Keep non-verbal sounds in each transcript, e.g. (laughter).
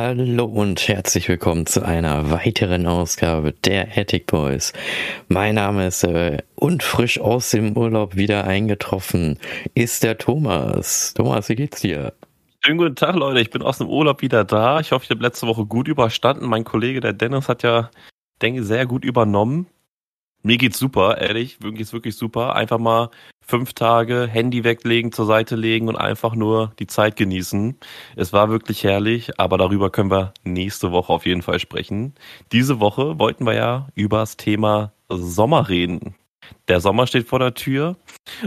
Hallo und herzlich willkommen zu einer weiteren Ausgabe der Attic Boys. Mein Name ist äh, und frisch aus dem Urlaub wieder eingetroffen ist der Thomas. Thomas, wie geht's dir? Schönen guten Tag, Leute. Ich bin aus dem Urlaub wieder da. Ich hoffe, ich habe letzte Woche gut überstanden. Mein Kollege, der Dennis, hat ja, denke ich, sehr gut übernommen. Mir geht's super, ehrlich, mir geht's wirklich super. Einfach mal fünf Tage Handy weglegen, zur Seite legen und einfach nur die Zeit genießen. Es war wirklich herrlich, aber darüber können wir nächste Woche auf jeden Fall sprechen. Diese Woche wollten wir ja über das Thema Sommer reden. Der Sommer steht vor der Tür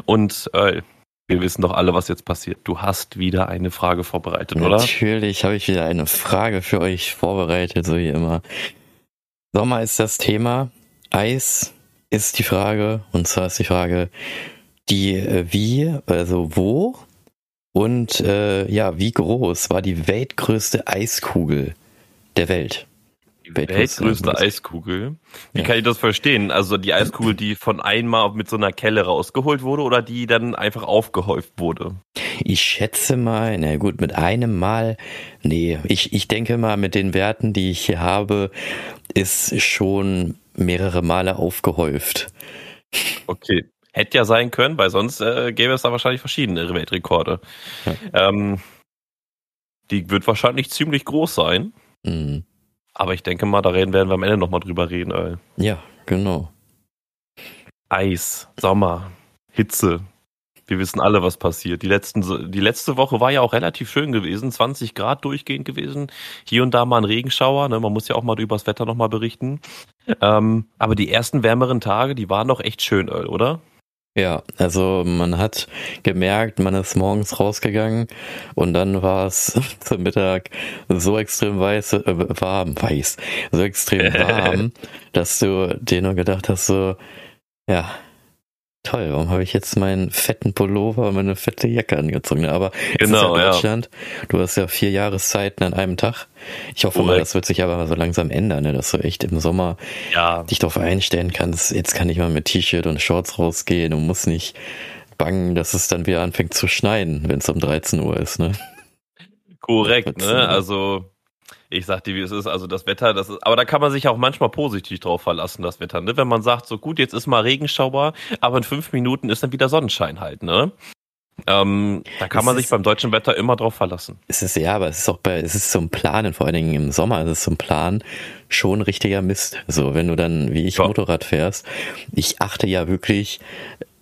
und äh, wir wissen doch alle, was jetzt passiert. Du hast wieder eine Frage vorbereitet, oder? Natürlich habe ich wieder eine Frage für euch vorbereitet, so wie immer. Sommer ist das Thema. Eis ist die Frage, und zwar ist die Frage, die äh, wie, also wo und äh, ja, wie groß war die weltgrößte Eiskugel der Welt? Die weltgrößte, weltgrößte Eiskugel? Wie ja. kann ich das verstehen? Also die Eiskugel, die von einmal mit so einer Kelle rausgeholt wurde oder die dann einfach aufgehäuft wurde? Ich schätze mal, na gut, mit einem Mal, nee, ich, ich denke mal, mit den Werten, die ich hier habe, ist schon mehrere Male aufgehäuft. Okay. Hätte ja sein können, weil sonst äh, gäbe es da wahrscheinlich verschiedene Weltrekorde. Ja. Ähm, die wird wahrscheinlich ziemlich groß sein. Mhm. Aber ich denke mal, da reden werden wir am Ende nochmal drüber reden. Ey. Ja, genau. Eis, Sommer, Hitze, wir wissen alle, was passiert. Die, letzten, die letzte Woche war ja auch relativ schön gewesen, 20 Grad durchgehend gewesen. Hier und da mal ein Regenschauer, ne? man muss ja auch mal über das Wetter nochmal berichten. Ähm, aber die ersten wärmeren Tage, die waren doch echt schön, oder? Ja, also man hat gemerkt, man ist morgens rausgegangen und dann war es (laughs) zum Mittag so extrem weiß, äh, warm, weiß, so extrem (laughs) warm, dass du dir nur gedacht hast, so, ja, Toll, warum habe ich jetzt meinen fetten Pullover und meine fette Jacke angezogen? Aber genau, ja Deutschland, ja. du hast ja vier Jahreszeiten an einem Tag. Ich hoffe mal, das wird sich aber so langsam ändern, ne? dass du echt im Sommer ja. dich darauf einstellen kannst, jetzt kann ich mal mit T-Shirt und Shorts rausgehen und muss nicht bangen, dass es dann wieder anfängt zu schneien, wenn es um 13 Uhr ist. Ne? Korrekt, ne? Also ich sag dir, wie es ist. Also das Wetter, das ist, aber da kann man sich auch manchmal positiv drauf verlassen, das Wetter, ne? Wenn man sagt, so gut, jetzt ist mal Regenschauer, aber in fünf Minuten ist dann wieder Sonnenschein halt, ne? Ähm, da kann es man sich beim deutschen Wetter immer drauf verlassen. Es ist ja, aber es ist auch bei, es ist zum Planen, vor allen Dingen im Sommer, es ist zum Planen schon richtiger Mist. So, wenn du dann, wie ich ja. Motorrad fährst, ich achte ja wirklich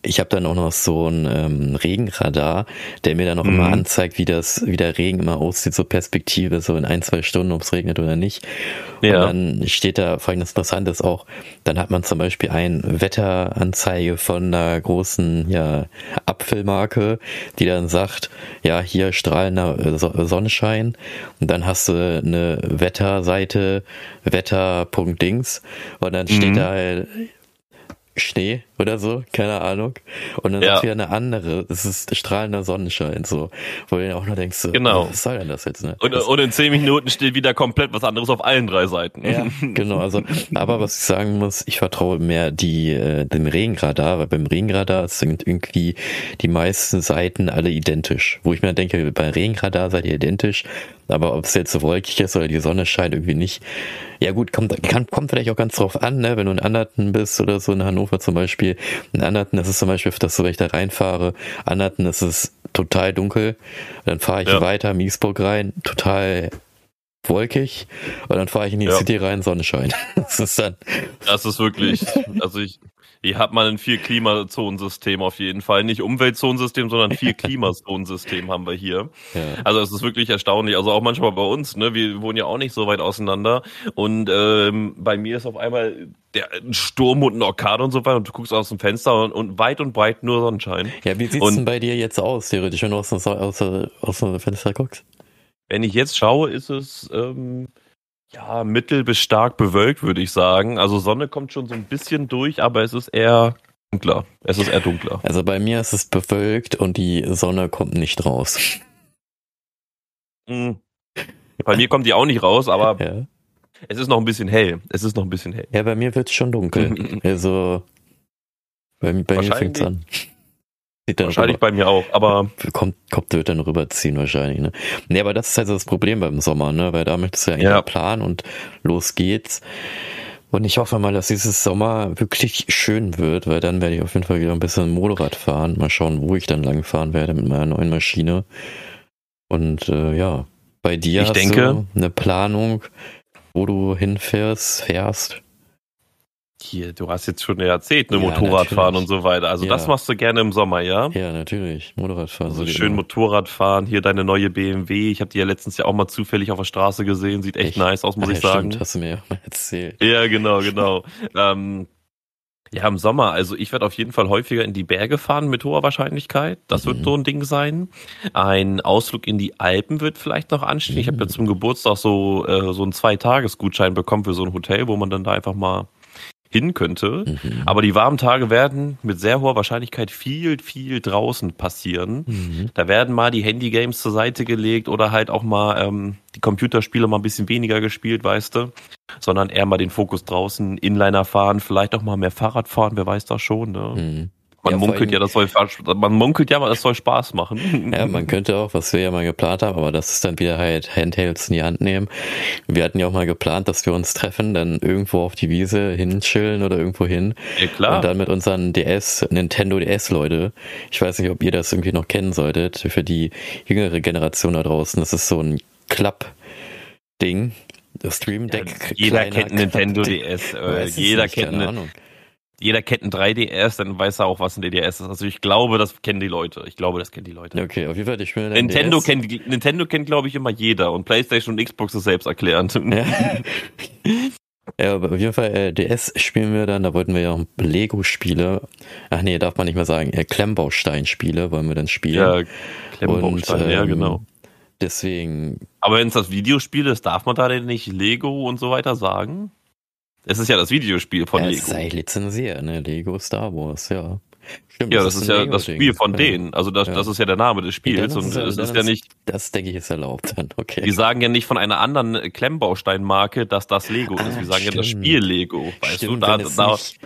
ich habe dann auch noch so ein ähm, Regenradar, der mir dann auch mhm. immer anzeigt, wie das, wie der Regen immer aussieht, so Perspektive, so in ein, zwei Stunden, ob es regnet oder nicht. Ja. Und dann steht da folgendes Interessantes auch, dann hat man zum Beispiel ein Wetteranzeige von einer großen ja, Apfelmarke, die dann sagt, ja, hier strahlender äh, Sonnenschein. Und dann hast du eine Wetterseite, Wetter.dings. Und dann steht mhm. da halt Schnee oder so, keine Ahnung. Und dann ja. ist wieder eine andere, es ist strahlender Sonnenschein, so, wo du auch nur denkst, so, genau. was soll denn das jetzt, ne? Und, und in zehn Minuten steht wieder komplett was anderes auf allen drei Seiten. Ja, (laughs) genau, also, aber was ich sagen muss, ich vertraue mehr die, äh, dem Regenradar, weil beim Regenradar sind irgendwie die meisten Seiten alle identisch, wo ich mir denke, bei Regenradar seid ihr identisch, aber ob es jetzt so wolkig ist oder die Sonne scheint irgendwie nicht. Ja gut, kommt, kann, kommt vielleicht auch ganz drauf an, ne? wenn du in Anderten bist oder so in Hannover zum Beispiel. In Anderten ist es zum Beispiel, dass wenn ich da reinfahre, Anderten ist es total dunkel. Dann fahre ich ja. weiter Miesburg rein, total wolkig und dann fahre ich in die ja. City rein, Sonnenschein. (laughs) Das ist dann. Das ist wirklich, also ich, hier hat man ein vier Klimazonensystem auf jeden Fall. Nicht Umweltzonensystem, sondern (laughs) vier Klimazonensystem haben wir hier. Ja. Also es ist wirklich erstaunlich. Also auch manchmal bei uns, ne? Wir wohnen ja auch nicht so weit auseinander. Und ähm, bei mir ist auf einmal der ein Sturm und ein Orkan und so weiter und du guckst aus dem Fenster und, und weit und breit nur Sonnenschein. Ja, wie sieht's und, denn bei dir jetzt aus, theoretisch, wenn du aus, aus, aus, aus dem Fenster guckst? Wenn ich jetzt schaue, ist es ähm, ja, mittel bis stark bewölkt, würde ich sagen. Also Sonne kommt schon so ein bisschen durch, aber es ist eher dunkler. Es ist eher dunkler. Also bei mir ist es bewölkt und die Sonne kommt nicht raus. Mhm. Bei mir kommt die auch nicht raus, aber ja. es ist noch ein bisschen hell. Es ist noch ein bisschen hell. Ja, bei mir wird es schon dunkel. (laughs) also bei, bei mir fängt es an. Wahrscheinlich rüber. bei mir auch, aber. (laughs) Kommt, kommt, wird dann rüberziehen wahrscheinlich, ne? Nee, aber das ist also das Problem beim Sommer, ne? Weil da möchtest du ja, ja. planen und los geht's. Und ich hoffe mal, dass dieses Sommer wirklich schön wird, weil dann werde ich auf jeden Fall wieder ein bisschen Motorrad fahren. Mal schauen, wo ich dann lang fahren werde mit meiner neuen Maschine. Und äh, ja, bei dir ich hast denke, du eine Planung, wo du hinfährst, fährst. Hier, du hast jetzt schon erzählt, ne, ja, Motorradfahren und so weiter. Also ja. das machst du gerne im Sommer, ja? Ja, natürlich. Motorradfahren. Also schön immer. Motorradfahren, hier deine neue BMW. Ich habe die ja letztens ja auch mal zufällig auf der Straße gesehen. Sieht echt, echt? nice aus, muss ja, ich sagen. Stimmt, hast du mir ja mal erzählt. Ja, genau, genau. ähm, ja, im Sommer. Also ich werde auf jeden Fall häufiger in die Berge fahren mit hoher Wahrscheinlichkeit. Das mhm. wird so ein Ding sein. Ein Ausflug in die Alpen wird vielleicht noch anstehen. Mhm. Ich habe ja zum Geburtstag so, äh, so einen Zwei-Tages-Gutschein bekommen für so ein Hotel, wo man dann da einfach mal hin könnte. Mhm. Aber die warmen Tage werden mit sehr hoher Wahrscheinlichkeit viel, viel draußen passieren. Mhm. Da werden mal die Handygames zur Seite gelegt oder halt auch mal ähm, die Computerspiele mal ein bisschen weniger gespielt, weißt du. Sondern eher mal den Fokus draußen, Inliner fahren, vielleicht auch mal mehr Fahrrad fahren, wer weiß das schon. Ne? Mhm. Man ja, munkelt ja, das soll man munkelt ja, das soll Spaß machen. (laughs) Ja, man könnte auch, was wir ja mal geplant haben, aber das ist dann wieder halt Handhelds in die Hand nehmen. Wir hatten ja auch mal geplant, dass wir uns treffen, dann irgendwo auf die Wiese hinchillen oder irgendwo hin. Ja, klar. Und dann mit unseren DS, Nintendo DS Leute. Ich weiß nicht, ob ihr das irgendwie noch kennen solltet. Für die jüngere Generation da draußen, das ist so ein Klapp-Ding. Das Stream Deck. Ja, jeder kennt Nintendo DS. Äh, jeder kennt eine, jeder kennt ein 3DS, dann weiß er auch, was ein DDS ist. Also ich glaube, das kennen die Leute. Ich glaube, das kennen die Leute. Okay, auf jeden Fall, ich spiele Nintendo DS. kennt, Nintendo kennt, glaube ich, immer jeder und PlayStation und Xbox ist selbst erklärend. Ja. (laughs) ja, aber auf jeden Fall, äh, DS spielen wir dann, da wollten wir ja auch Lego-Spiele, ach nee, darf man nicht mehr sagen, äh, Klemmbaustein-Spiele wollen wir dann spielen. Ja, Klemmbaustein, ähm, ja, genau. Deswegen. Aber wenn es das Videospiel ist, darf man da denn nicht Lego und so weiter sagen? Es ist ja das Videospiel von ja, Lego. Sei lizenziert, ne? Lego Star Wars, ja. Stimmt, ja, das, das ist, ist ja das Spiel von ja. denen. Also das, ja. das ist ja der Name des Spiels. Ja, und es ist, ja nicht. Das denke ich ist erlaubt dann, okay. Die sagen ja nicht von einer anderen Klemmbausteinmarke, dass das Lego ah, ist. Die sagen stimmt. ja das Spiel Lego. Weißt stimmt, du, da, da, nicht,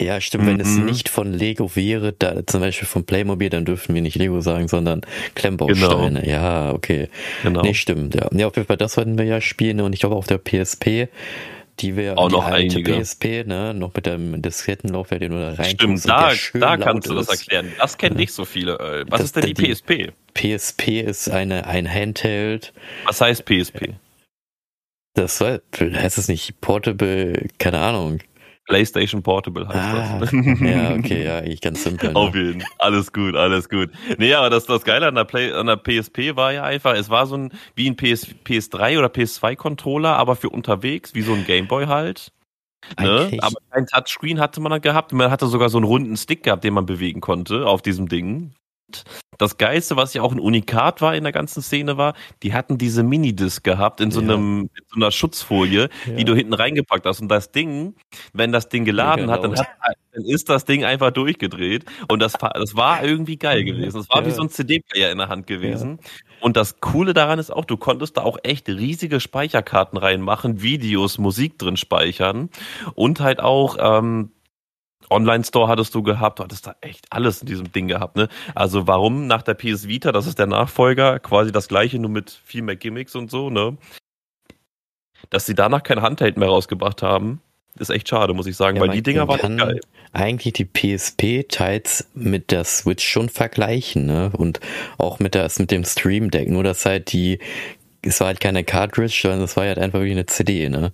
ja, stimmt, wenn mhm. es nicht von Lego wäre, da zum Beispiel von Playmobil, dann dürften wir nicht Lego sagen, sondern Klemmbausteine. Genau. Ja, okay. Genau. Nee, stimmt, ja. Ja, auf jeden Fall, das wollten wir ja spielen und ich glaube auf der PSP die wäre auch noch alte einige. PSP, ne? Noch mit dem Diskettenlaufwerk, den du da rein Stimmt, da, da kannst du das erklären. Das kennen ja. nicht so viele. Äh, was das, ist denn die, die PSP? PSP ist eine, ein Handheld. Was heißt PSP? Das heißt es nicht Portable, keine Ahnung. PlayStation Portable heißt ah, das. (laughs) ja, okay, ja, ich ganz simpel. Ne? Auf jeden Alles gut, alles gut. Nee, aber das, das Geile an der, Play, an der PSP war ja einfach, es war so ein, wie ein PS, PS3 oder PS2 Controller, aber für unterwegs, wie so ein Gameboy halt. Ne? Aber kein Touchscreen hatte man dann gehabt. Man hatte sogar so einen runden Stick gehabt, den man bewegen konnte auf diesem Ding das Geilste, was ja auch ein Unikat war in der ganzen Szene war, die hatten diese Minidisc gehabt in so einem, in so einer Schutzfolie, ja. die du hinten reingepackt hast. Und das Ding, wenn das Ding geladen hat, dann, hat, dann ist das Ding einfach durchgedreht. Und das, das war irgendwie geil gewesen. Das war ja. wie so ein CD-Player in der Hand gewesen. Ja. Und das Coole daran ist auch, du konntest da auch echt riesige Speicherkarten reinmachen, Videos, Musik drin speichern und halt auch ähm, Online-Store hattest du gehabt, du hattest da echt alles in diesem Ding gehabt, ne? Also warum nach der PS Vita, das ist der Nachfolger, quasi das gleiche, nur mit viel mehr Gimmicks und so, ne? Dass sie danach kein Handheld mehr rausgebracht haben, ist echt schade, muss ich sagen, ja, weil die Dinger waren geil. Eigentlich die PSP teils mit der Switch schon vergleichen, ne? Und auch mit das mit dem Stream Deck, nur dass halt die es war halt keine Cartridge, sondern es war halt einfach wie eine CD, ne?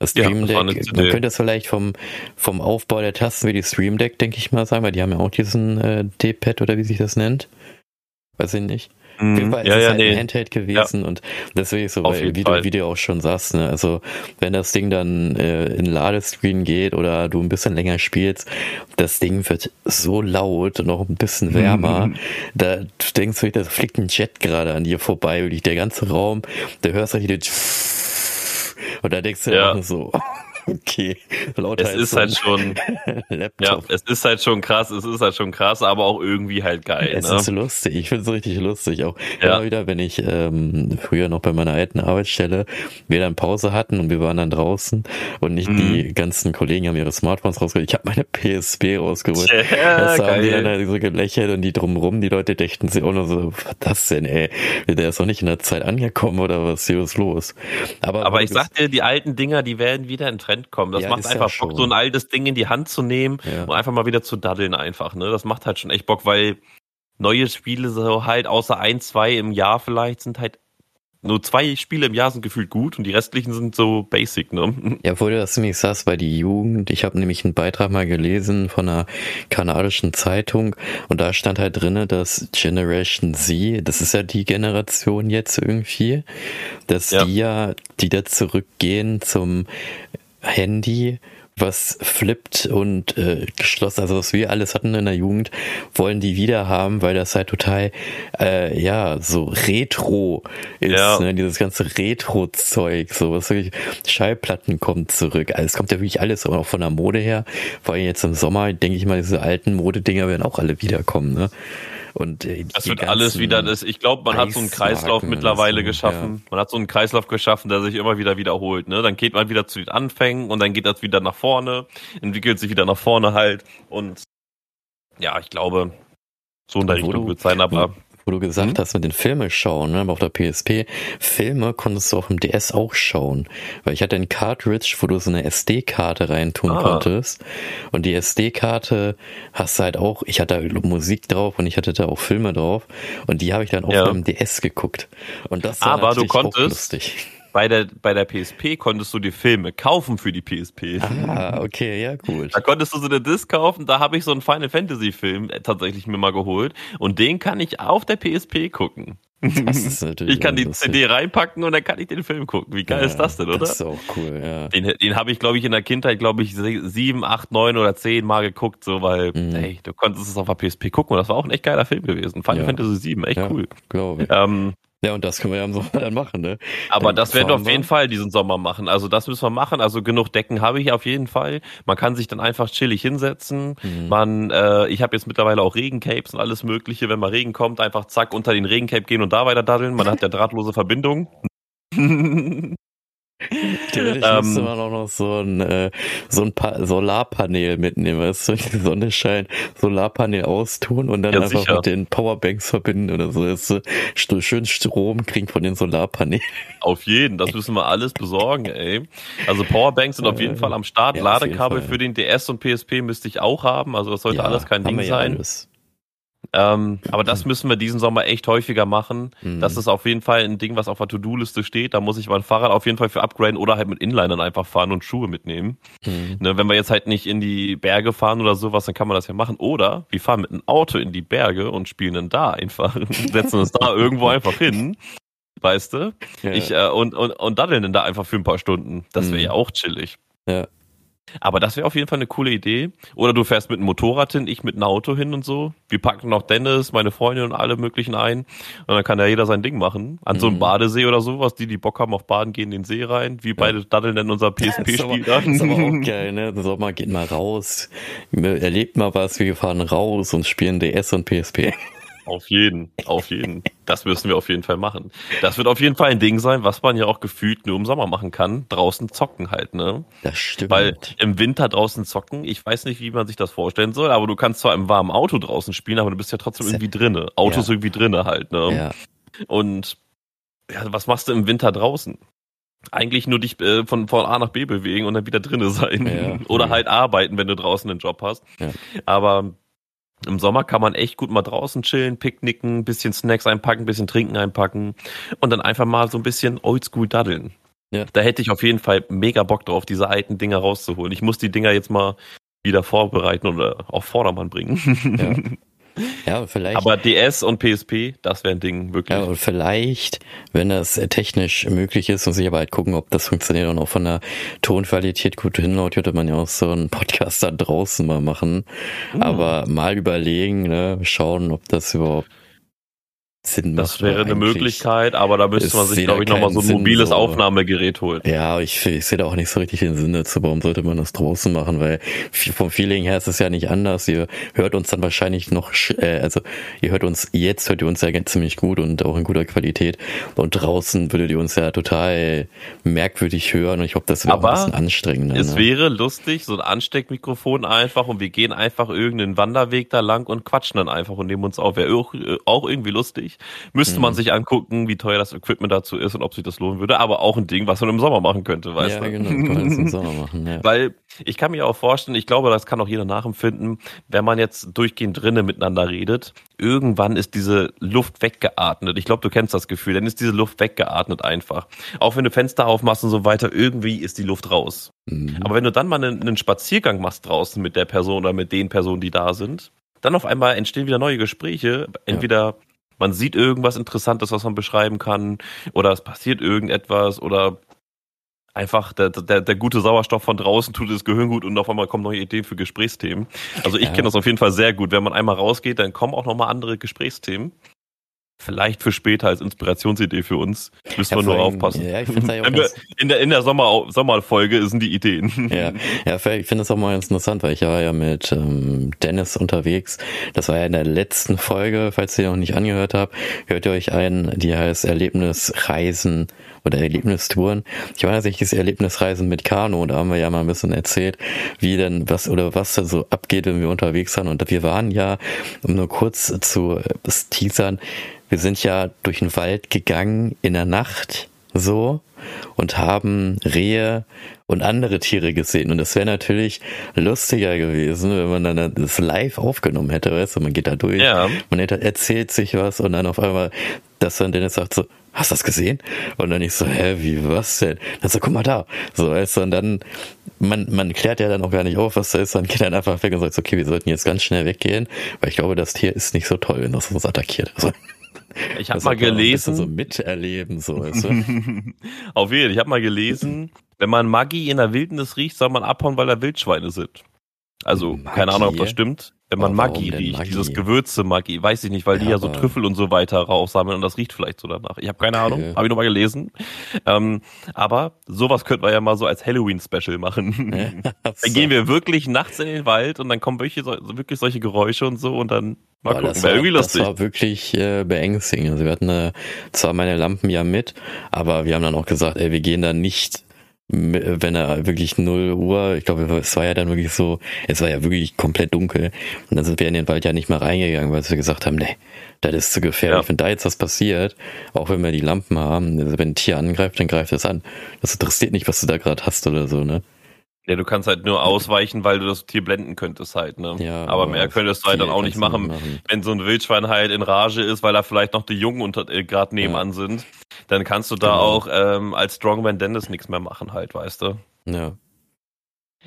Das Stream Deck, ja, man könnte es vielleicht vom, vom Aufbau der Tasten wie die Stream Deck, denke ich mal, sagen, weil die haben ja auch diesen äh, D-Pad oder wie sich das nennt. Weiß ich nicht. Mhm. Auf jeden Fall ist ja, es ja, halt nee. ein Handheld gewesen ja. und deswegen so, weil, wie, du, wie du auch schon sagst, ne, also wenn das Ding dann äh, in Ladescreen geht oder du ein bisschen länger spielst, das Ding wird so laut und auch ein bisschen wärmer, mhm. da du denkst du, da fliegt ein Jet gerade an dir vorbei und der ganze Raum, da hörst du halt die und da denkst du ja. auch so, (laughs) Okay. Lauter es ist halt schon, (laughs) Laptop. ja, es ist halt schon krass, es ist halt schon krass, aber auch irgendwie halt geil. Es ne? ist lustig, ich finde es richtig lustig. Auch ja. immer wieder, wenn ich ähm, früher noch bei meiner alten Arbeitsstelle wir dann Pause hatten und wir waren dann draußen und nicht mhm. die ganzen Kollegen haben ihre Smartphones rausgeholt. Ich habe meine (laughs) PSP rausgeholt. Ja, das haben die dann halt so gelächelt und die drumrum, die Leute dächten sich auch nur so, was das denn, ey? Der ist doch nicht in der Zeit angekommen oder was hier ist los? Aber, aber ich sag dir, die alten Dinger, die werden wieder in Trend kommen. Das ja, macht einfach Bock, so ein altes Ding in die Hand zu nehmen ja. und einfach mal wieder zu daddeln einfach. Ne? Das macht halt schon echt Bock, weil neue Spiele so halt außer ein, zwei im Jahr vielleicht sind halt nur zwei Spiele im Jahr sind gefühlt gut und die restlichen sind so basic, ne? (laughs) Ja, obwohl du das nämlich sagst, bei die Jugend, ich habe nämlich einen Beitrag mal gelesen von einer kanadischen Zeitung und da stand halt drinne, dass Generation Z, das ist ja die Generation jetzt irgendwie, dass ja. die ja, die da zurückgehen zum Handy was flippt und äh, geschlossen, also was wir alles hatten in der Jugend, wollen die wieder haben, weil das halt total, äh, ja, so retro ist, ja. ne? dieses ganze Retro-Zeug, so was wirklich, Schallplatten kommen zurück, also es kommt ja wirklich alles auch von der Mode her, vor allem jetzt im Sommer, denke ich mal, diese alten Modedinger werden auch alle wiederkommen, ne? Und äh, das wird alles wieder das. Ich glaube, man hat so einen Kreislauf mittlerweile so, geschaffen. Ja. Man hat so einen Kreislauf geschaffen, der sich immer wieder wiederholt. Ne? Dann geht man wieder zu den Anfängen und dann geht das wieder nach vorne, entwickelt sich wieder nach vorne halt. Und ja, ich glaube, so in der Richtung wird sein, aber wo du gesagt mhm. hast mit den Filme schauen, ne, auf der PSP, Filme konntest du auf dem DS auch schauen, weil ich hatte ein Cartridge, wo du so eine SD-Karte reintun ah. konntest und die SD-Karte hast du halt auch, ich hatte da Musik drauf und ich hatte da auch Filme drauf und die habe ich dann auf ja. meinem DS geguckt und das war Aber du konntest, lustig bei der, bei der PSP konntest du die Filme kaufen für die PSP. Ah, okay, ja, gut. Da konntest du so eine Disc kaufen, da habe ich so einen Final Fantasy Film äh, tatsächlich mir mal geholt und den kann ich auf der PSP gucken. Das ist natürlich (laughs) ich kann die lustig. CD reinpacken und dann kann ich den Film gucken. Wie geil ja, ist das denn, oder? Das ist auch cool, ja. Den, den habe ich, glaube ich, in der Kindheit, glaube ich, sieben, acht, neun oder zehn Mal geguckt, so, weil, mhm. ey, du konntest es auf der PSP gucken und das war auch ein echt geiler Film gewesen. Final ja. Fantasy 7, echt ja, cool. Glaube ich. Ähm, ja, und das können wir ja im Sommer dann machen, ne? Aber dann das werden wir auf jeden Fall diesen Sommer machen. Also das müssen wir machen. Also genug Decken habe ich auf jeden Fall. Man kann sich dann einfach chillig hinsetzen. Mhm. Man, äh, ich habe jetzt mittlerweile auch Regencapes und alles Mögliche. Wenn mal Regen kommt, einfach zack unter den Regencape gehen und da weiter daddeln. Man hat ja (laughs) drahtlose Verbindung. (laughs) Theoretisch ähm, müsste man auch noch so ein, äh, so ein pa Solarpanel mitnehmen, weißt du, die Sonne scheint, Solarpanel austun und dann ja, einfach sicher. mit den Powerbanks verbinden oder so, dass du schön Strom kriegen von den Solarpanelen. Auf jeden, das müssen wir alles besorgen, ey. Also Powerbanks sind auf jeden Fall am Start, ja, Ladekabel für den DS und PSP müsste ich auch haben, also das sollte ja, alles kein Ding sein. Alles. Ähm, aber das müssen wir diesen Sommer echt häufiger machen. Mhm. Das ist auf jeden Fall ein Ding, was auf der To-Do-Liste steht. Da muss ich mein Fahrrad auf jeden Fall für upgraden oder halt mit Inlinern einfach fahren und Schuhe mitnehmen. Mhm. Ne, wenn wir jetzt halt nicht in die Berge fahren oder sowas, dann kann man das ja machen. Oder wir fahren mit einem Auto in die Berge und spielen dann da einfach, (laughs) setzen uns da irgendwo einfach hin. Weißt du? Ja. Ich, äh, und, und, und daddeln dann da einfach für ein paar Stunden. Das wäre mhm. ja auch chillig. Ja. Aber das wäre auf jeden Fall eine coole Idee. Oder du fährst mit einem Motorrad hin, ich mit einem Auto hin und so. Wir packen noch Dennis, meine Freundin und alle möglichen ein. Und dann kann ja jeder sein Ding machen. An mhm. so einem mhm. Badesee oder sowas, die, die Bock haben auf Baden, gehen in den See rein. Wie beide daddeln in unser PSP-Spiel da. Das ist aber auch geil, ne? Der Sommer geht mal raus, erlebt mal was, wir fahren raus und spielen DS und PSP. Auf jeden, auf jeden. Das müssen wir auf jeden Fall machen. Das wird auf jeden Fall ein Ding sein, was man ja auch gefühlt nur im Sommer machen kann. Draußen zocken halt, ne? Das stimmt. Weil im Winter draußen zocken, ich weiß nicht, wie man sich das vorstellen soll, aber du kannst zwar im warmen Auto draußen spielen, aber du bist ja trotzdem irgendwie drinne. Autos ja. irgendwie drinne halt, ne? Ja. Und ja, was machst du im Winter draußen? Eigentlich nur dich äh, von, von A nach B bewegen und dann wieder drinne sein. Ja. Oder halt arbeiten, wenn du draußen einen Job hast. Ja. Aber im Sommer kann man echt gut mal draußen chillen, picknicken, bisschen Snacks einpacken, bisschen Trinken einpacken und dann einfach mal so ein bisschen oldschool daddeln. Ja. Da hätte ich auf jeden Fall mega Bock drauf, diese alten Dinger rauszuholen. Ich muss die Dinger jetzt mal wieder vorbereiten oder auf Vordermann bringen. Ja. (laughs) Ja, vielleicht. Aber DS und PSP, das wäre ein Ding, wirklich. Ja, und vielleicht, wenn das technisch möglich ist, muss ich aber halt gucken, ob das funktioniert und auch von der Tonqualität gut hinlaut, könnte man ja auch so einen Podcast da draußen mal machen. Mhm. Aber mal überlegen, ne, schauen, ob das überhaupt Sinn macht. Das wäre eine Möglichkeit, aber da müsste man sich, glaube ich, nochmal so ein mobiles so. Aufnahmegerät holen. Ja, ich, ich sehe da auch nicht so richtig den Sinn dazu. Warum sollte man das draußen machen? Weil vom Feeling her ist es ja nicht anders. Ihr hört uns dann wahrscheinlich noch, äh, also ihr hört uns jetzt, hört ihr uns ja ziemlich gut und auch in guter Qualität. Und draußen würdet ihr uns ja total merkwürdig hören und ich glaube, das wäre auch ein bisschen anstrengender. Es ne? wäre lustig, so ein Ansteckmikrofon einfach und wir gehen einfach irgendeinen Wanderweg da lang und quatschen dann einfach und nehmen uns auf. Wäre auch, auch irgendwie lustig nicht. Müsste mhm. man sich angucken, wie teuer das Equipment dazu ist und ob sich das lohnen würde. Aber auch ein Ding, was man im Sommer machen könnte, weißt ja, du? Ja, genau, kann man im Sommer machen. Ja. (laughs) Weil ich kann mir auch vorstellen, ich glaube, das kann auch jeder nachempfinden, wenn man jetzt durchgehend drinnen miteinander redet, irgendwann ist diese Luft weggeatmet. Ich glaube, du kennst das Gefühl, dann ist diese Luft weggeatmet einfach. Auch wenn du Fenster aufmachst und so weiter, irgendwie ist die Luft raus. Mhm. Aber wenn du dann mal einen, einen Spaziergang machst draußen mit der Person oder mit den Personen, die da sind, dann auf einmal entstehen wieder neue Gespräche. Entweder ja man sieht irgendwas Interessantes, was man beschreiben kann, oder es passiert irgendetwas, oder einfach der, der, der gute Sauerstoff von draußen tut das Gehirn gut und auf einmal kommen neue Ideen für Gesprächsthemen. Also ich ja. kenne das auf jeden Fall sehr gut. Wenn man einmal rausgeht, dann kommen auch nochmal andere Gesprächsthemen. Vielleicht für später als Inspirationsidee für uns. Müssen ja, wir nur aufpassen. Ja, ich finde ja auch in der, in der Sommer, Sommerfolge sind die Ideen. Ja, ja ich finde das auch mal ganz interessant, weil ich war ja mit ähm, Dennis unterwegs. Das war ja in der letzten Folge, falls ihr noch nicht angehört habt, hört ihr euch ein, die heißt Erlebnisreisen oder Erlebnistouren. Ich war tatsächlich das Erlebnisreisen mit Kano und da haben wir ja mal ein bisschen erzählt, wie denn was oder was da so abgeht, wenn wir unterwegs sind. Und wir waren ja, um nur kurz zu äh, teasern, wir sind ja durch den Wald gegangen in der Nacht so und haben Rehe und andere Tiere gesehen. Und das wäre natürlich lustiger gewesen, wenn man dann das live aufgenommen hätte, weißt du, man geht da durch, ja. man erzählt sich was und dann auf einmal, dass dann Dennis sagt so, hast du das gesehen? Und dann ich so, hä, wie, was denn? Dann so, guck mal da. So, weißt du, und dann, man, man klärt ja dann auch gar nicht auf, was da ist, dann geht dann einfach weg und sagt, okay, wir sollten jetzt ganz schnell weggehen, weil ich glaube, das Tier ist nicht so toll, wenn das uns attackiert. Also, ich habe mal gelesen. So miterleben, so du? (laughs) Auf jeden Fall. Ich habe mal gelesen, wenn man Maggi in der Wildnis riecht, soll man abhauen, weil da Wildschweine sind. Also, Maggi? keine Ahnung, ob das stimmt. Wenn man Maggi riecht, Maggi? dieses Gewürze Maggi, weiß ich nicht, weil ja, die ja so Trüffel und so weiter raussammeln und das riecht vielleicht so danach. Ich habe keine okay. Ahnung, habe ich noch mal gelesen. Ähm, aber sowas könnten wir ja mal so als Halloween-Special machen. Ja, (laughs) dann gehen wir wirklich nachts in den Wald und dann kommen wirklich, so, wirklich solche Geräusche und so und dann mal Boah, gucken. Wäre irgendwie lustig. Das war wirklich äh, beängstigend. Also wir hatten äh, zwar meine Lampen ja mit, aber wir haben dann auch gesagt, ey, wir gehen da nicht wenn er wirklich 0 Uhr, ich glaube, es war ja dann wirklich so, es war ja wirklich komplett dunkel. Und dann sind wir in den Wald ja nicht mehr reingegangen, weil wir gesagt haben, nee, das ist zu gefährlich. Ja. Wenn da jetzt was passiert, auch wenn wir die Lampen haben, also wenn ein Tier angreift, dann greift es an. Das interessiert nicht, was du da gerade hast oder so, ne? Ja, du kannst halt nur ausweichen, weil du das Tier blenden könntest halt, ne? Ja, aber mehr könntest du halt dann auch nicht machen, machen, wenn so ein Wildschwein halt in Rage ist, weil da vielleicht noch die Jungen unter äh, gerade nebenan ja. sind. Dann kannst du da genau. auch ähm, als Strongman Dennis nichts mehr machen halt, weißt du? Ja.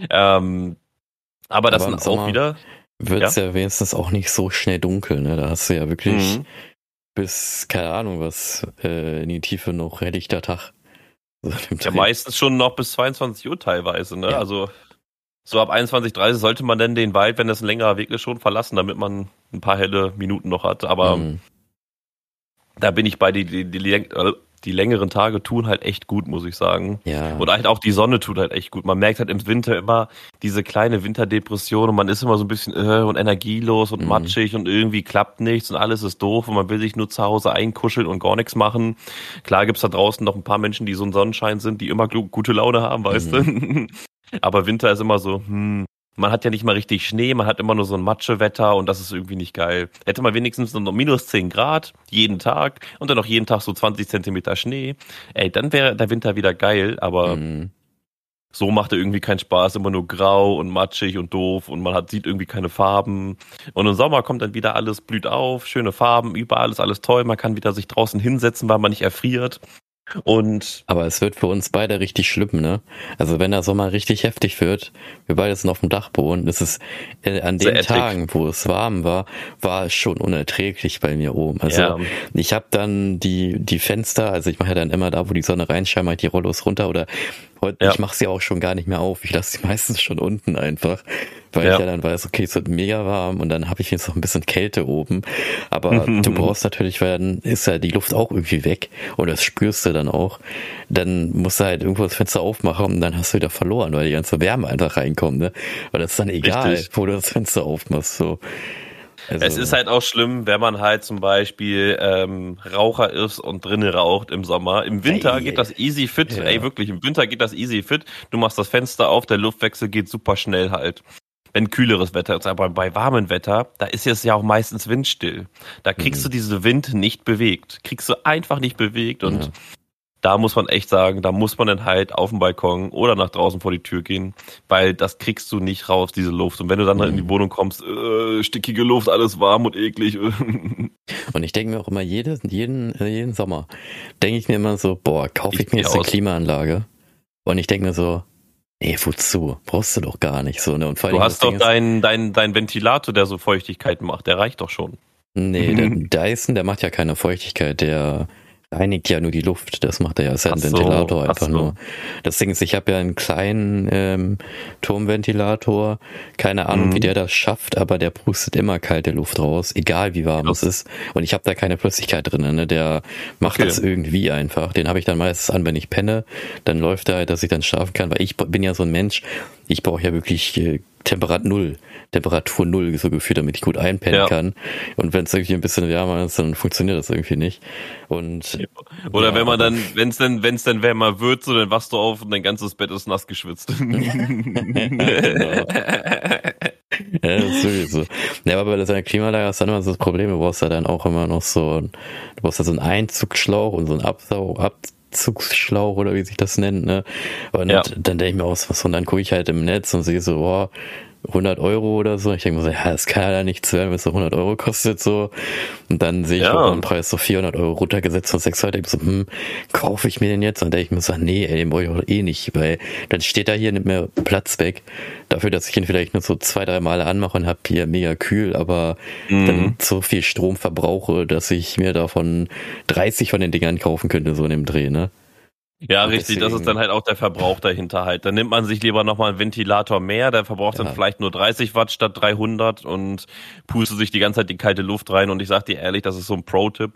Ähm, aber das aber sind auch wieder. Wird es ja? ja? wenigstens auch nicht so schnell dunkel, ne? Da hast du ja wirklich mhm. bis, keine Ahnung, was äh, in die Tiefe noch helllichter Tag. Ja, meistens schon noch bis 22 Uhr teilweise, ne? Ja. Also so ab 21.30 sollte man denn den Wald, wenn das ein längerer Weg ist, schon verlassen, damit man ein paar helle Minuten noch hat. Aber mhm. da bin ich bei die, die, die, die längeren Tage tun halt echt gut, muss ich sagen. Ja. Und halt auch die Sonne tut halt echt gut. Man merkt halt im Winter immer diese kleine Winterdepression und man ist immer so ein bisschen äh, und energielos und mhm. matschig und irgendwie klappt nichts und alles ist doof und man will sich nur zu Hause einkuscheln und gar nichts machen. Klar gibt's da draußen noch ein paar Menschen, die so ein Sonnenschein sind, die immer gute Laune haben, weißt mhm. du. (laughs) Aber Winter ist immer so, hm, man hat ja nicht mal richtig Schnee, man hat immer nur so ein Matschewetter und das ist irgendwie nicht geil. Hätte man wenigstens noch minus 10 Grad jeden Tag und dann noch jeden Tag so 20 Zentimeter Schnee, ey, dann wäre der Winter wieder geil, aber mhm. so macht er irgendwie keinen Spaß, immer nur grau und matschig und doof und man hat, sieht irgendwie keine Farben. Und im Sommer kommt dann wieder alles blüht auf, schöne Farben, überall ist alles toll, man kann wieder sich draußen hinsetzen, weil man nicht erfriert. Und aber es wird für uns beide richtig schlimm, ne? Also wenn der Sommer richtig heftig wird, wir beide sind auf dem Dachboden, ist es äh, an den Tagen, wo es warm war, war es schon unerträglich bei mir oben. Also ja. ich habe dann die die Fenster, also ich mache ja dann immer da, wo die Sonne reinscheint, die Rollos runter oder Und ja. ich mache sie auch schon gar nicht mehr auf. Ich lasse sie (laughs) meistens schon unten einfach, weil ja. ich ja dann weiß, okay, es wird mega warm und dann habe ich jetzt noch ein bisschen Kälte oben. Aber (laughs) du brauchst natürlich, weil dann ist ja die Luft auch irgendwie weg und das spürst du dann auch. Dann musst du halt irgendwo das Fenster aufmachen und dann hast du wieder verloren, weil die ganze Wärme einfach reinkommt. Ne? Weil das ist dann egal, Richtig. wo du das Fenster aufmachst. So. Also, es ist halt auch schlimm, wenn man halt zum Beispiel ähm, Raucher ist und drinnen raucht im Sommer. Im Winter ey, geht das easy fit. Ja. Ey, wirklich, im Winter geht das easy fit. Du machst das Fenster auf, der Luftwechsel geht super schnell halt. Wenn kühleres Wetter ist, aber bei warmem Wetter, da ist es ja auch meistens windstill. Da kriegst mhm. du diesen Wind nicht bewegt. Kriegst du einfach nicht bewegt und ja da muss man echt sagen, da muss man dann halt auf den Balkon oder nach draußen vor die Tür gehen, weil das kriegst du nicht raus, diese Luft. Und wenn du dann mhm. in die Wohnung kommst, äh, stickige Luft, alles warm und eklig. (laughs) und ich denke mir auch immer, jede, jeden, äh, jeden Sommer, denke ich mir immer so, boah, kaufe ich, ich mir jetzt eine Klimaanlage? Und ich denke mir so, Nee, wozu? Brauchst du doch gar nicht so. Ne? Und vor du hast doch deinen dein, dein Ventilator, der so Feuchtigkeit macht, der reicht doch schon. Nee, der Dyson, der macht ja keine Feuchtigkeit, der reinigt ja nur die Luft. Das macht er ja, ist ja ein so, Ventilator einfach so. nur. Das Ding ist, ich habe ja einen kleinen ähm, Turmventilator. Keine Ahnung, mhm. wie der das schafft, aber der pustet immer kalte Luft raus, egal wie warm Krass. es ist. Und ich habe da keine Flüssigkeit drin. Ne? Der macht okay. das irgendwie einfach. Den habe ich dann meistens an, wenn ich penne. Dann läuft er, dass ich dann schlafen kann, weil ich bin ja so ein Mensch. Ich brauche ja wirklich äh, Temperatur null, Temperatur null so gefühlt, damit ich gut einpennen ja. kann. Und wenn es irgendwie ein bisschen wärmer ist, dann funktioniert das irgendwie nicht. Und oder ja, wenn man dann, wenn es dann, wenn es dann wärmer wird, so dann wachst du auf und dein ganzes Bett ist nass geschwitzt. (laughs) (laughs) genau. Ja, das ist sowieso. Ja, aber bei der Klimaanlage hast du dann immer so das Problem, du brauchst ja dann auch immer noch so, du brauchst ja so einen Einzugsschlauch und so einen Absau, Ab Abzugsschlauch oder wie sich das nennt, ne? Und ja. dann denke ich mir aus, was und dann gucke ich halt im Netz und sehe so, boah, 100 Euro oder so. Ich denke mir so, ja, das kann ja nichts werden, wenn es so 100 Euro kostet, so. Und dann sehe ich ja. den Preis so 400 Euro runtergesetzt von 600. Ich so, hm, kaufe ich mir den jetzt? Und denke ich mir so, nee, ey, den brauche ich auch eh nicht, weil dann steht da hier nicht mehr Platz weg. Dafür, dass ich ihn vielleicht nur so zwei, drei Male anmache und habe hier mega kühl, aber mhm. dann so viel Strom verbrauche, dass ich mir davon 30 von den Dingern kaufen könnte, so in dem Dreh, ne? Ja, richtig, das ist dann halt auch der Verbrauch dahinter halt. Dann nimmt man sich lieber nochmal einen Ventilator mehr, der verbraucht ja. dann vielleicht nur 30 Watt statt 300 und pustet sich die ganze Zeit die kalte Luft rein. Und ich sag dir ehrlich, das ist so ein Pro-Tipp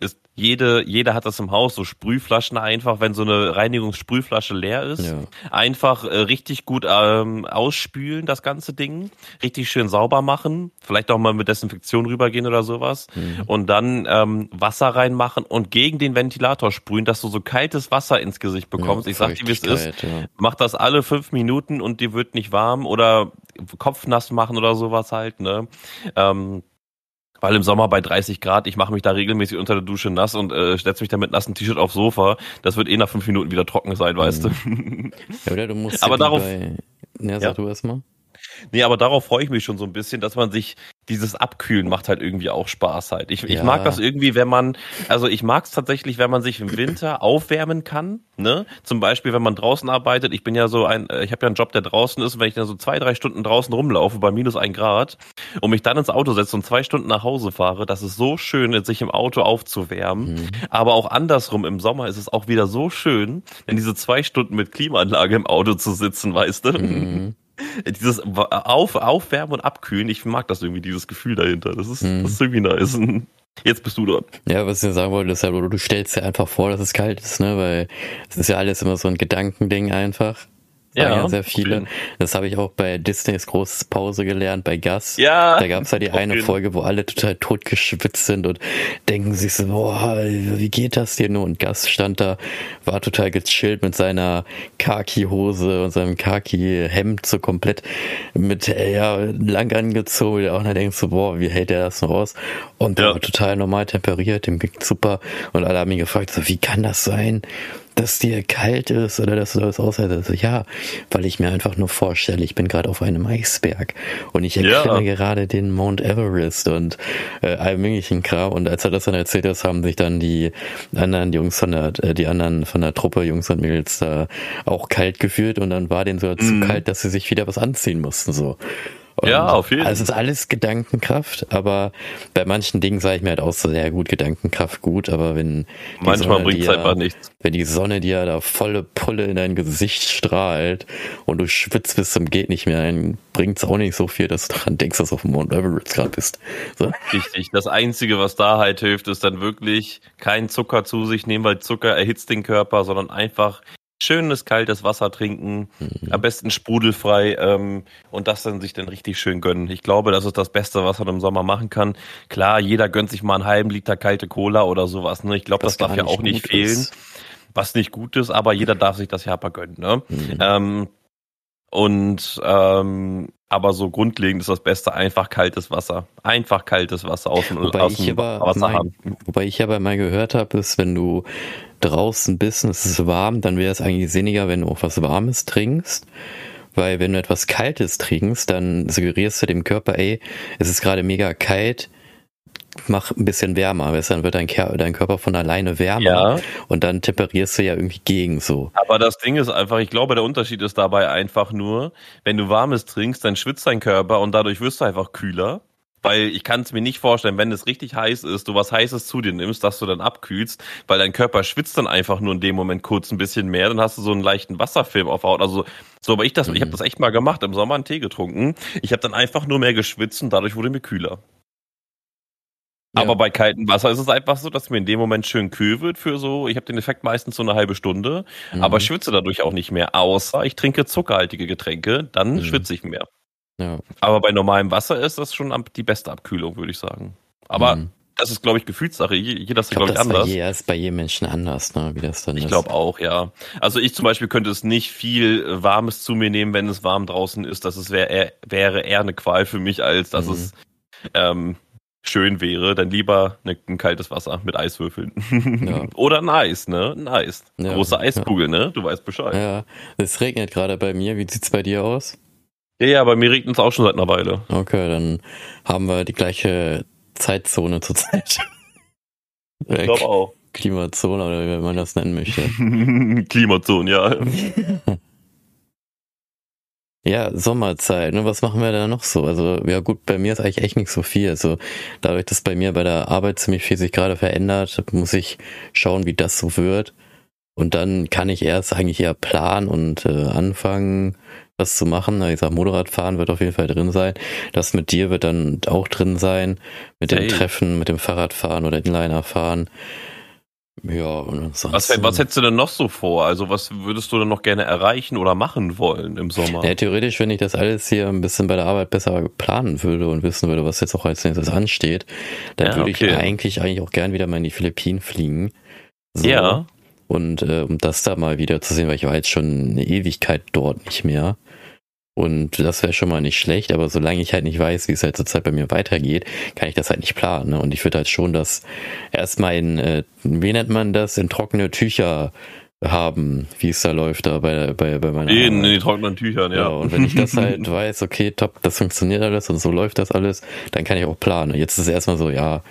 ist jede, jeder hat das im Haus, so Sprühflaschen einfach, wenn so eine Reinigungssprühflasche leer ist, ja. einfach äh, richtig gut ähm, ausspülen, das ganze Ding, richtig schön sauber machen, vielleicht auch mal mit Desinfektion rübergehen oder sowas mhm. und dann ähm, Wasser reinmachen und gegen den Ventilator sprühen, dass du so kaltes Wasser ins Gesicht bekommst. Ja, ich sag dir, wie es ist. Ja. Mach das alle fünf Minuten und dir wird nicht warm oder Kopf nass machen oder sowas halt, ne? Ähm, weil im Sommer bei 30 Grad, ich mache mich da regelmäßig unter der Dusche nass und äh, setze mich dann mit nassem T-Shirt aufs Sofa. Das wird eh nach fünf Minuten wieder trocken sein, weißt mhm. du. Ja, oder du musst Aber darauf. Bei... Ja, sag ja. du erst mal. Nee, aber darauf freue ich mich schon so ein bisschen, dass man sich dieses Abkühlen macht halt irgendwie auch Spaß halt. Ich, ja. ich mag das irgendwie, wenn man, also ich mag es tatsächlich, wenn man sich im Winter aufwärmen kann, ne? Zum Beispiel, wenn man draußen arbeitet. Ich bin ja so ein, äh, ich habe ja einen Job, der draußen ist, und wenn ich dann so zwei, drei Stunden draußen rumlaufe bei minus ein Grad und mich dann ins Auto setze und zwei Stunden nach Hause fahre, das ist so schön, sich im Auto aufzuwärmen. Mhm. Aber auch andersrum, im Sommer ist es auch wieder so schön, wenn diese zwei Stunden mit Klimaanlage im Auto zu sitzen, weißt du? Mhm. (laughs) Dieses Auf, Aufwärmen und Abkühlen, ich mag das irgendwie, dieses Gefühl dahinter. Das ist, hm. das ist irgendwie nice. (laughs) Jetzt bist du dran. Ja, was ich sagen wollte, ist ja, du stellst dir einfach vor, dass es kalt ist, ne? Weil es ist ja alles immer so ein Gedankending einfach. Ja, ja, sehr viele. Okay. Das habe ich auch bei Disneys großes Pause gelernt, bei Gas. Ja. Da gab es ja die eine Folge, wo alle total totgeschwitzt sind und denken sich so, boah, wie geht das hier nur? Und Gas stand da, war total gechillt mit seiner Khaki-Hose und seinem Khaki-Hemd so komplett mit, ja, lang angezogen. Und dann denkst du, boah, wie hält der das noch aus? Und der ja. war total normal temperiert, dem ging super. Und alle haben ihn gefragt, so, wie kann das sein? Dass dir kalt ist oder dass du das aushältst. Also, ja, weil ich mir einfach nur vorstelle, ich bin gerade auf einem Eisberg und ich erkenne ja. gerade den Mount Everest und äh, all möglichen Kram. Und als er das dann erzählt hat, haben sich dann die anderen Jungs von der, äh, die anderen von der Truppe, Jungs und Mädels, da auch kalt gefühlt und dann war denen so mhm. zu kalt, dass sie sich wieder was anziehen mussten, so. Und ja, auf jeden Fall. Also es ist alles Gedankenkraft, aber bei manchen Dingen sage ich mir halt auch so, ja gut, Gedankenkraft gut, aber wenn manchmal bringt es einfach nichts. Wenn die Sonne dir da volle Pulle in dein Gesicht strahlt und du schwitzt bis zum geht nicht mehr, dann bringt es auch nicht so viel, dass du daran denkst, dass du auf dem Mount Everest gerade bist. So. Richtig. Das Einzige, was da halt hilft, ist dann wirklich kein Zucker zu sich nehmen, weil Zucker erhitzt den Körper, sondern einfach schönes kaltes Wasser trinken, mhm. am besten sprudelfrei ähm, und das dann sich dann richtig schön gönnen. Ich glaube, das ist das Beste, was man im Sommer machen kann. Klar, jeder gönnt sich mal einen halben Liter kalte Cola oder sowas. Ne? Ich glaube, das darf ja auch nicht fehlen. Ist. Was nicht gut ist, aber jeder darf sich das ja aber gönnen. Ne? Mhm. Ähm, und ähm, aber so grundlegend ist das Beste einfach kaltes Wasser. Einfach kaltes Wasser aus dem, wobei aus dem Wasser haben. Wobei ich aber mal gehört habe, ist, wenn du draußen bist und es ist warm, dann wäre es eigentlich sinniger, wenn du auch was Warmes trinkst. Weil wenn du etwas Kaltes trinkst, dann suggerierst du dem Körper, ey, es ist gerade mega kalt, mach ein bisschen wärmer, dann wird dein, dein, Körper von alleine wärmer ja. und dann temperierst du ja irgendwie gegen so. Aber das Ding ist einfach, ich glaube, der Unterschied ist dabei einfach nur, wenn du warmes trinkst, dann schwitzt dein Körper und dadurch wirst du einfach kühler. Weil ich kann es mir nicht vorstellen, wenn es richtig heiß ist, du was Heißes zu dir nimmst, dass du dann abkühlst, weil dein Körper schwitzt dann einfach nur in dem Moment kurz ein bisschen mehr, dann hast du so einen leichten Wasserfilm auf Haut. Also so, aber ich das, mhm. ich habe das echt mal gemacht, im Sommer einen Tee getrunken. Ich habe dann einfach nur mehr geschwitzt und dadurch wurde mir kühler. Ja. Aber bei kaltem Wasser ist es einfach so, dass mir in dem Moment schön kühl wird für so, ich habe den Effekt meistens so eine halbe Stunde, mhm. aber schwitze dadurch auch nicht mehr, außer ich trinke zuckerhaltige Getränke, dann mhm. schwitze ich mehr. Ja. Aber bei normalem Wasser ist das schon die beste Abkühlung, würde ich sagen. Aber mhm. das ist, glaube ich, Gefühlssache. Jeder ist, glaube ich, glaub, anders. Das ist bei jedem Menschen anders, ne? wie das dann ich ist. Ich glaube auch, ja. Also ich zum Beispiel könnte es nicht viel Warmes zu mir nehmen, wenn es warm draußen ist. Das ist, wär, wäre eher eine Qual für mich, als dass mhm. es ähm, schön wäre, dann lieber ne, ein kaltes Wasser mit Eiswürfeln. Ja. (laughs) Oder ein Eis, ne? Ein Eis. Ja. Große Eiskugel, ne? Du weißt Bescheid. Ja, es regnet gerade bei mir. Wie sieht's bei dir aus? Ja, ja, bei mir regnet es auch schon seit einer Weile. Okay, dann haben wir die gleiche Zeitzone zurzeit. (laughs) Ich glaube auch. Klimazone oder wie man das nennen möchte. (laughs) Klimazone, ja. Ja, Sommerzeit. Ne? Was machen wir da noch so? Also, ja gut, bei mir ist eigentlich echt nicht so viel. Also, dadurch, dass bei mir bei der Arbeit ziemlich viel sich gerade verändert, muss ich schauen, wie das so wird. Und dann kann ich erst eigentlich eher planen und äh, anfangen, was zu machen. Ich sag, Motorradfahren wird auf jeden Fall drin sein. Das mit dir wird dann auch drin sein. Mit dem hey. Treffen, mit dem Fahrradfahren oder Inlinerfahren. Ja, und. Was, was hättest du denn noch so vor? Also, was würdest du denn noch gerne erreichen oder machen wollen im Sommer? Ja, theoretisch, wenn ich das alles hier ein bisschen bei der Arbeit besser planen würde und wissen würde, was jetzt auch als nächstes ansteht, dann ja, würde okay. ich eigentlich, eigentlich auch gern wieder mal in die Philippinen fliegen. So. Ja. Und äh, um das da mal wieder zu sehen, weil ich war jetzt schon eine Ewigkeit dort nicht mehr. Und das wäre schon mal nicht schlecht, aber solange ich halt nicht weiß, wie es halt zurzeit bei mir weitergeht, kann ich das halt nicht planen. Ne? Und ich würde halt schon das erstmal in, äh, wie nennt man das, in trockene Tücher haben, wie es da läuft da bei, bei, bei meiner In, in die trockenen Tüchern, ja. ja. Und wenn ich das (laughs) halt weiß, okay, top, das funktioniert alles und so läuft das alles, dann kann ich auch planen. Jetzt ist es erstmal so, ja,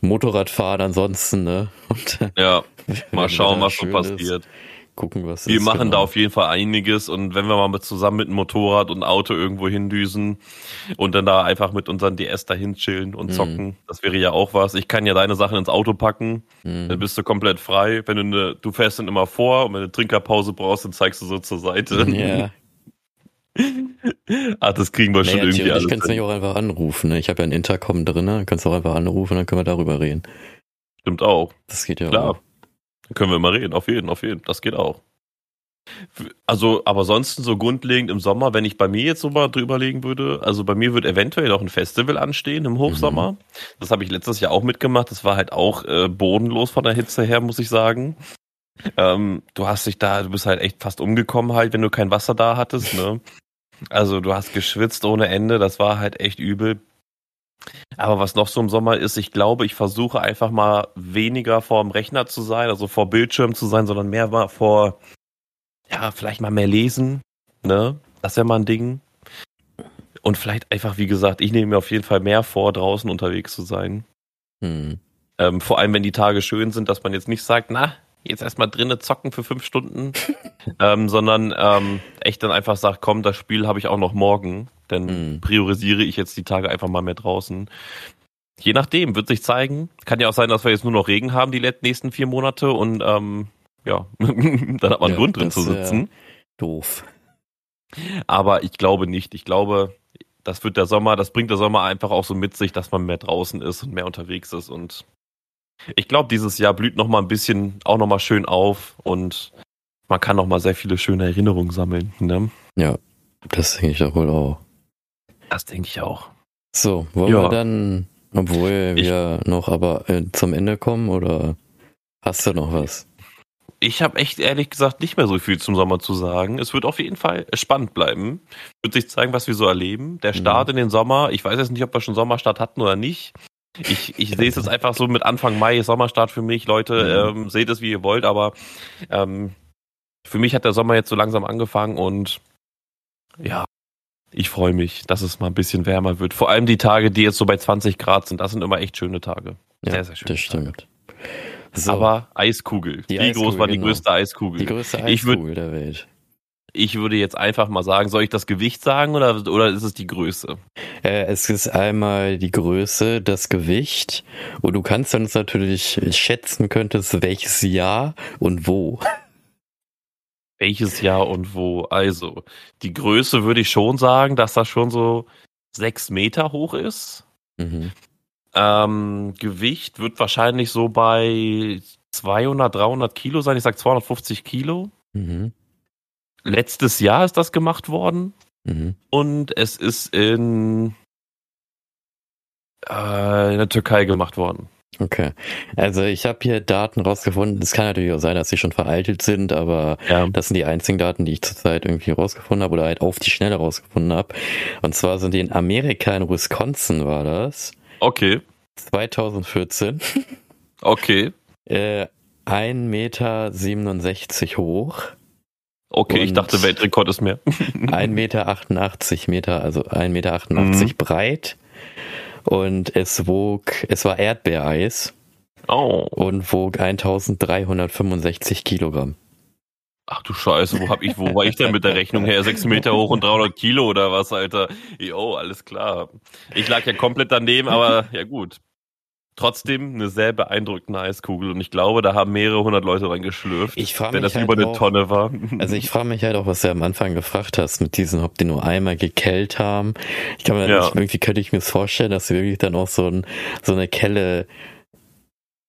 Motorradfahren ansonsten, ne? (laughs) Und, ja, mal schauen, was so passiert. Ist gucken, was Wir machen genau. da auf jeden Fall einiges und wenn wir mal mit zusammen mit dem Motorrad und Auto irgendwo hindüsen und dann da einfach mit unseren DS dahin chillen und mhm. zocken, mhm. das wäre ja auch was. Ich kann ja deine Sachen ins Auto packen, mhm. dann bist du komplett frei. Wenn du eine, du fährst dann immer vor und wenn du eine Trinkerpause brauchst, dann zeigst du so zur Seite. Ja. (laughs) Ach, das kriegen wir naja, schon irgendwie alles. Ich kannst mich auch einfach anrufen. Ne? Ich habe ja ein Intercom drin, kannst du auch einfach anrufen, dann können wir darüber reden. Stimmt auch. Das geht ja Klar. auch. Können wir mal reden, auf jeden, auf jeden. Das geht auch. Also, aber sonst so grundlegend im Sommer, wenn ich bei mir jetzt so mal drüber legen würde, also bei mir wird eventuell auch ein Festival anstehen im Hochsommer. Mhm. Das habe ich letztes Jahr auch mitgemacht. Das war halt auch äh, bodenlos von der Hitze her, muss ich sagen. Ähm, du hast dich da, du bist halt echt fast umgekommen halt, wenn du kein Wasser da hattest, ne? Also du hast geschwitzt ohne Ende, das war halt echt übel. Aber was noch so im Sommer ist, ich glaube, ich versuche einfach mal weniger vor dem Rechner zu sein, also vor Bildschirm zu sein, sondern mehr mal vor, ja, vielleicht mal mehr lesen, ne? Das wäre mal ein Ding. Und vielleicht einfach, wie gesagt, ich nehme mir auf jeden Fall mehr vor, draußen unterwegs zu sein. Hm. Ähm, vor allem, wenn die Tage schön sind, dass man jetzt nicht sagt, na, jetzt erstmal drinnen zocken für fünf Stunden, (laughs) ähm, sondern ähm, echt dann einfach sagt, komm, das Spiel habe ich auch noch morgen Dann mhm. priorisiere ich jetzt die Tage einfach mal mehr draußen. Je nachdem, wird sich zeigen. Kann ja auch sein, dass wir jetzt nur noch Regen haben die nächsten vier Monate und ähm, ja, (laughs) dann hat man ja, Grund drin zu sitzen. Doof. Aber ich glaube nicht. Ich glaube, das wird der Sommer, das bringt der Sommer einfach auch so mit sich, dass man mehr draußen ist und mehr unterwegs ist. Und ich glaube, dieses Jahr blüht noch mal ein bisschen, auch noch mal schön auf und man kann noch mal sehr viele schöne Erinnerungen sammeln. Ne? Ja, das denke ich doch wohl auch. Das denke ich auch. So, wollen ja. wir dann, obwohl wir ich, noch aber äh, zum Ende kommen oder hast du noch was? Ich habe echt ehrlich gesagt nicht mehr so viel zum Sommer zu sagen. Es wird auf jeden Fall spannend bleiben. Wird sich zeigen, was wir so erleben. Der mhm. Start mhm. in den Sommer, ich weiß jetzt nicht, ob wir schon Sommerstart hatten oder nicht. Ich, ich sehe es jetzt einfach so mit Anfang Mai, Sommerstart für mich. Leute, mhm. ähm, seht es wie ihr wollt, aber ähm, für mich hat der Sommer jetzt so langsam angefangen und ja, ich freue mich, dass es mal ein bisschen wärmer wird. Vor allem die Tage, die jetzt so bei 20 Grad sind, das sind immer echt schöne Tage. Ja, sehr, sehr schön. Das stimmt. So. Aber Eiskugel. Die Wie Eiskugel, groß war die genau. größte Eiskugel? Die größte Eiskugel würd, der Welt. Ich würde jetzt einfach mal sagen, soll ich das Gewicht sagen oder, oder ist es die Größe? Äh, es ist einmal die Größe, das Gewicht und du kannst dann natürlich schätzen könntest, welches Jahr und wo. Welches Jahr und wo? Also, die Größe würde ich schon sagen, dass das schon so sechs Meter hoch ist. Mhm. Ähm, Gewicht wird wahrscheinlich so bei 200, 300 Kilo sein. Ich sag 250 Kilo. Mhm. Letztes Jahr ist das gemacht worden. Mhm. Und es ist in, äh, in der Türkei gemacht worden. Okay. Also ich habe hier Daten rausgefunden. Es kann natürlich auch sein, dass sie schon veraltet sind, aber ja. das sind die einzigen Daten, die ich zurzeit irgendwie rausgefunden habe oder halt auf die Schnelle rausgefunden habe. Und zwar sind die in Amerika, in Wisconsin war das. Okay. 2014. (laughs) Okay. Äh, 1,67 Meter hoch. Okay, ich dachte, Weltrekord ist mehr. (laughs) 1,88 Meter, Meter, also 1,88 Meter mhm. breit und es wog, es war Erdbeereis. Oh. Und wog 1365 Kilogramm. Ach du Scheiße, wo hab ich, wo war ich denn mit der Rechnung her? Sechs Meter hoch und 300 Kilo oder was, Alter? Jo, alles klar. Ich lag ja komplett daneben, aber ja gut trotzdem eine sehr beeindruckende Eiskugel und ich glaube, da haben mehrere hundert Leute dran geschlürft, ich wenn mich das halt über eine auch, Tonne war. Also ich frage mich halt auch, was du am Anfang gefragt hast mit diesen, ob die nur einmal gekellt haben. Ich kann mir ja. nicht, irgendwie könnte ich mir vorstellen, dass sie wirklich dann auch so, ein, so eine Kelle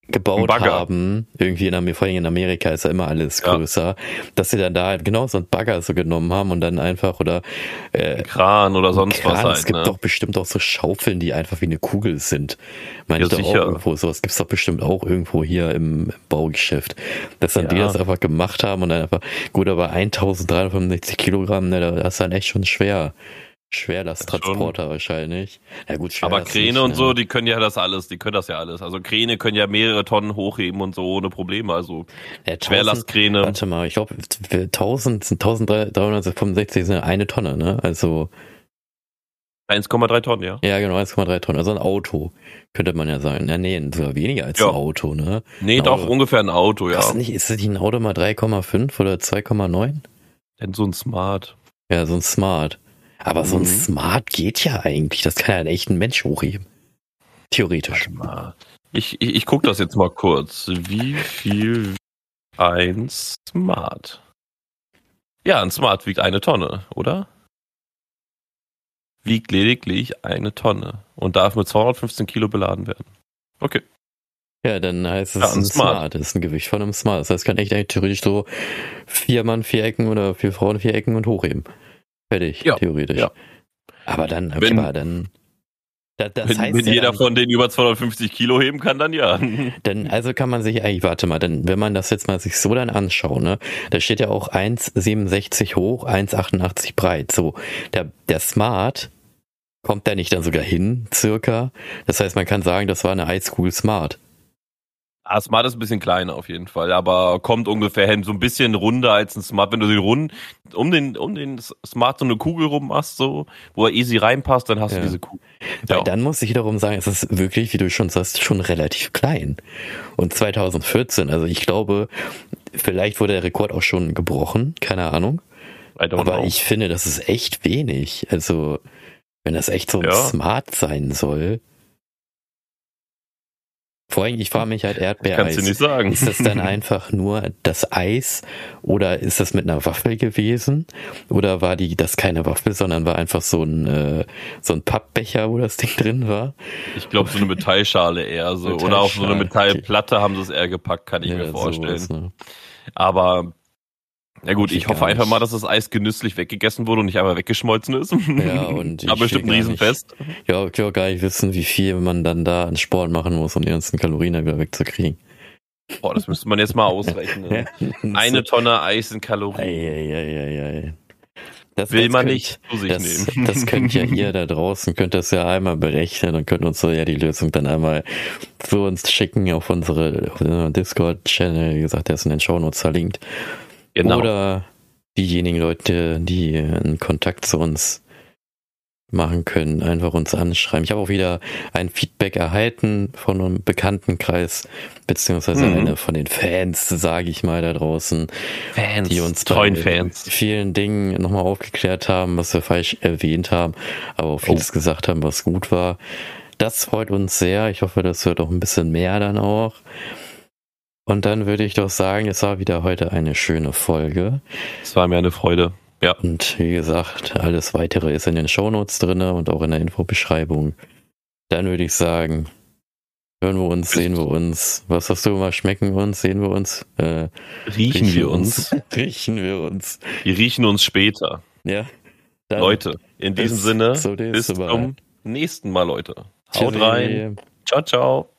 gebaut haben, irgendwie in Amerika, vor allem in Amerika ist ja immer alles größer, ja. dass sie dann da halt genau so ein Bagger so genommen haben und dann einfach oder äh, Kran oder sonst Kran, was halt. Es gibt ne? doch bestimmt auch so Schaufeln, die einfach wie eine Kugel sind. Meine ja, ich doch sicher. auch irgendwo, sowas gibt's doch bestimmt auch irgendwo hier im Baugeschäft. Dass dann ja. die das einfach gemacht haben und dann einfach, gut, aber 1365 Kilogramm, ne, das ist dann echt schon schwer. Schwerlasttransporter wahrscheinlich. Ja gut, Aber Kräne nicht, und ne? so, die können ja das alles, die können das ja alles. Also Kräne können ja mehrere Tonnen hochheben und so ohne Probleme. Also ja, 1000, Schwerlastkräne. Warte mal, ich glaube 1000 sind 1365 sind eine Tonne, ne? Also 1,3 Tonnen, ja. Ja, genau, 1,3 Tonnen. Also ein Auto, könnte man ja sagen. Ja, nee, sogar weniger als ja. ein Auto, ne? Nee, ein doch, Auto. ungefähr ein Auto, ja. Ist, nicht, ist das nicht ein Auto mal 3,5 oder 2,9? Denn so ein Smart. Ja, so ein Smart. Aber so ein mhm. Smart geht ja eigentlich. Das kann ja einen echten Mensch hochheben. Theoretisch. Ich, ich, ich gucke das jetzt mal kurz. Wie viel ein Smart? Ja, ein Smart wiegt eine Tonne, oder? Wiegt lediglich eine Tonne und darf mit 215 Kilo beladen werden. Okay. Ja, dann heißt es ja, ein, ein Smart. Smart. Das ist ein Gewicht von einem Smart. Das heißt, kann echt theoretisch so vier Mann, vier Ecken oder vier Frauen, vier Ecken und hochheben. Fertig, ja, theoretisch. Ja. Aber dann, okay, wenn, aber dann. Das, das wenn, heißt wenn ja jeder dann, von denen über 250 Kilo heben kann, dann ja. (laughs) Dann, also kann man sich eigentlich, warte mal, dann, wenn man das jetzt mal sich so dann anschaut, ne, da steht ja auch 1,67 hoch, 1,88 breit. So, der, der Smart kommt da nicht dann sogar hin, circa. Das heißt, man kann sagen, das war eine High School Smart. Ah, Smart ist ein bisschen kleiner auf jeden Fall, aber kommt ungefähr hin, so ein bisschen runder als ein Smart. Wenn du den rund um den um den Smart so eine Kugel rum machst, so wo er easy reinpasst, dann hast ja. du diese Kugel. Ja. Weil dann muss ich wiederum sagen, es ist wirklich, wie du schon sagst, schon relativ klein. Und 2014, also ich glaube, vielleicht wurde der Rekord auch schon gebrochen, keine Ahnung. Aber know. ich finde, das ist echt wenig. Also, wenn das echt so ja. smart sein soll. Vor allem, ich frage mich halt Erdbeereis. Kannst du nicht sagen. Ist das dann (laughs) einfach nur das Eis oder ist das mit einer Waffel gewesen? Oder war die das keine Waffel, sondern war einfach so ein äh, so ein Pappbecher, wo das Ding drin war? Ich glaube so eine Metallschale eher so Metallschale, oder auf so eine Metallplatte haben sie es eher gepackt, kann ich ja, mir vorstellen. Sowas, ne? Aber ja gut, ich, ich hoffe einfach mal, dass das Eis genüsslich weggegessen wurde und nicht einfach weggeschmolzen ist. Ja, (laughs) und ich Aber bestimmt ein Riesenfest. Nicht, ja, ich will gar nicht wissen, wie viel man dann da an Sport machen muss, um die ganzen Kalorien wieder wegzukriegen. Boah, das müsste man jetzt mal ausrechnen. (laughs) Eine Tonne Eis in Kalorien. Ei, ei, das, Will man könnt, nicht zu sich das, nehmen. Das könnt ja ihr (laughs) da draußen, könnt das ja einmal berechnen und könnt uns so ja die Lösung dann einmal für uns schicken auf unsere, auf unsere Discord-Channel. Wie gesagt, der ist in den Shownotes verlinkt. Genau. Oder diejenigen Leute, die einen Kontakt zu uns machen können, einfach uns anschreiben. Ich habe auch wieder ein Feedback erhalten von einem Bekanntenkreis, beziehungsweise mhm. eine von den Fans, sage ich mal, da draußen. Fans, die uns treuen Fans. vielen Dingen nochmal aufgeklärt haben, was wir falsch erwähnt haben, aber auch vieles oh. gesagt haben, was gut war. Das freut uns sehr. Ich hoffe, das wird auch ein bisschen mehr dann auch. Und dann würde ich doch sagen, es war wieder heute eine schöne Folge. Es war mir eine Freude. Ja. Und wie gesagt, alles weitere ist in den Shownotes drin und auch in der Infobeschreibung. Dann würde ich sagen, hören wir uns, sehen wir uns. Was hast du immer? Schmecken wir uns, sehen wir uns? Äh, riechen, riechen, wir uns. (laughs) riechen wir uns. Wir riechen uns später. Ja. Leute, in diesem Sinne, bis zum nächsten Mal, Leute. Haut rein. Ciao, ciao.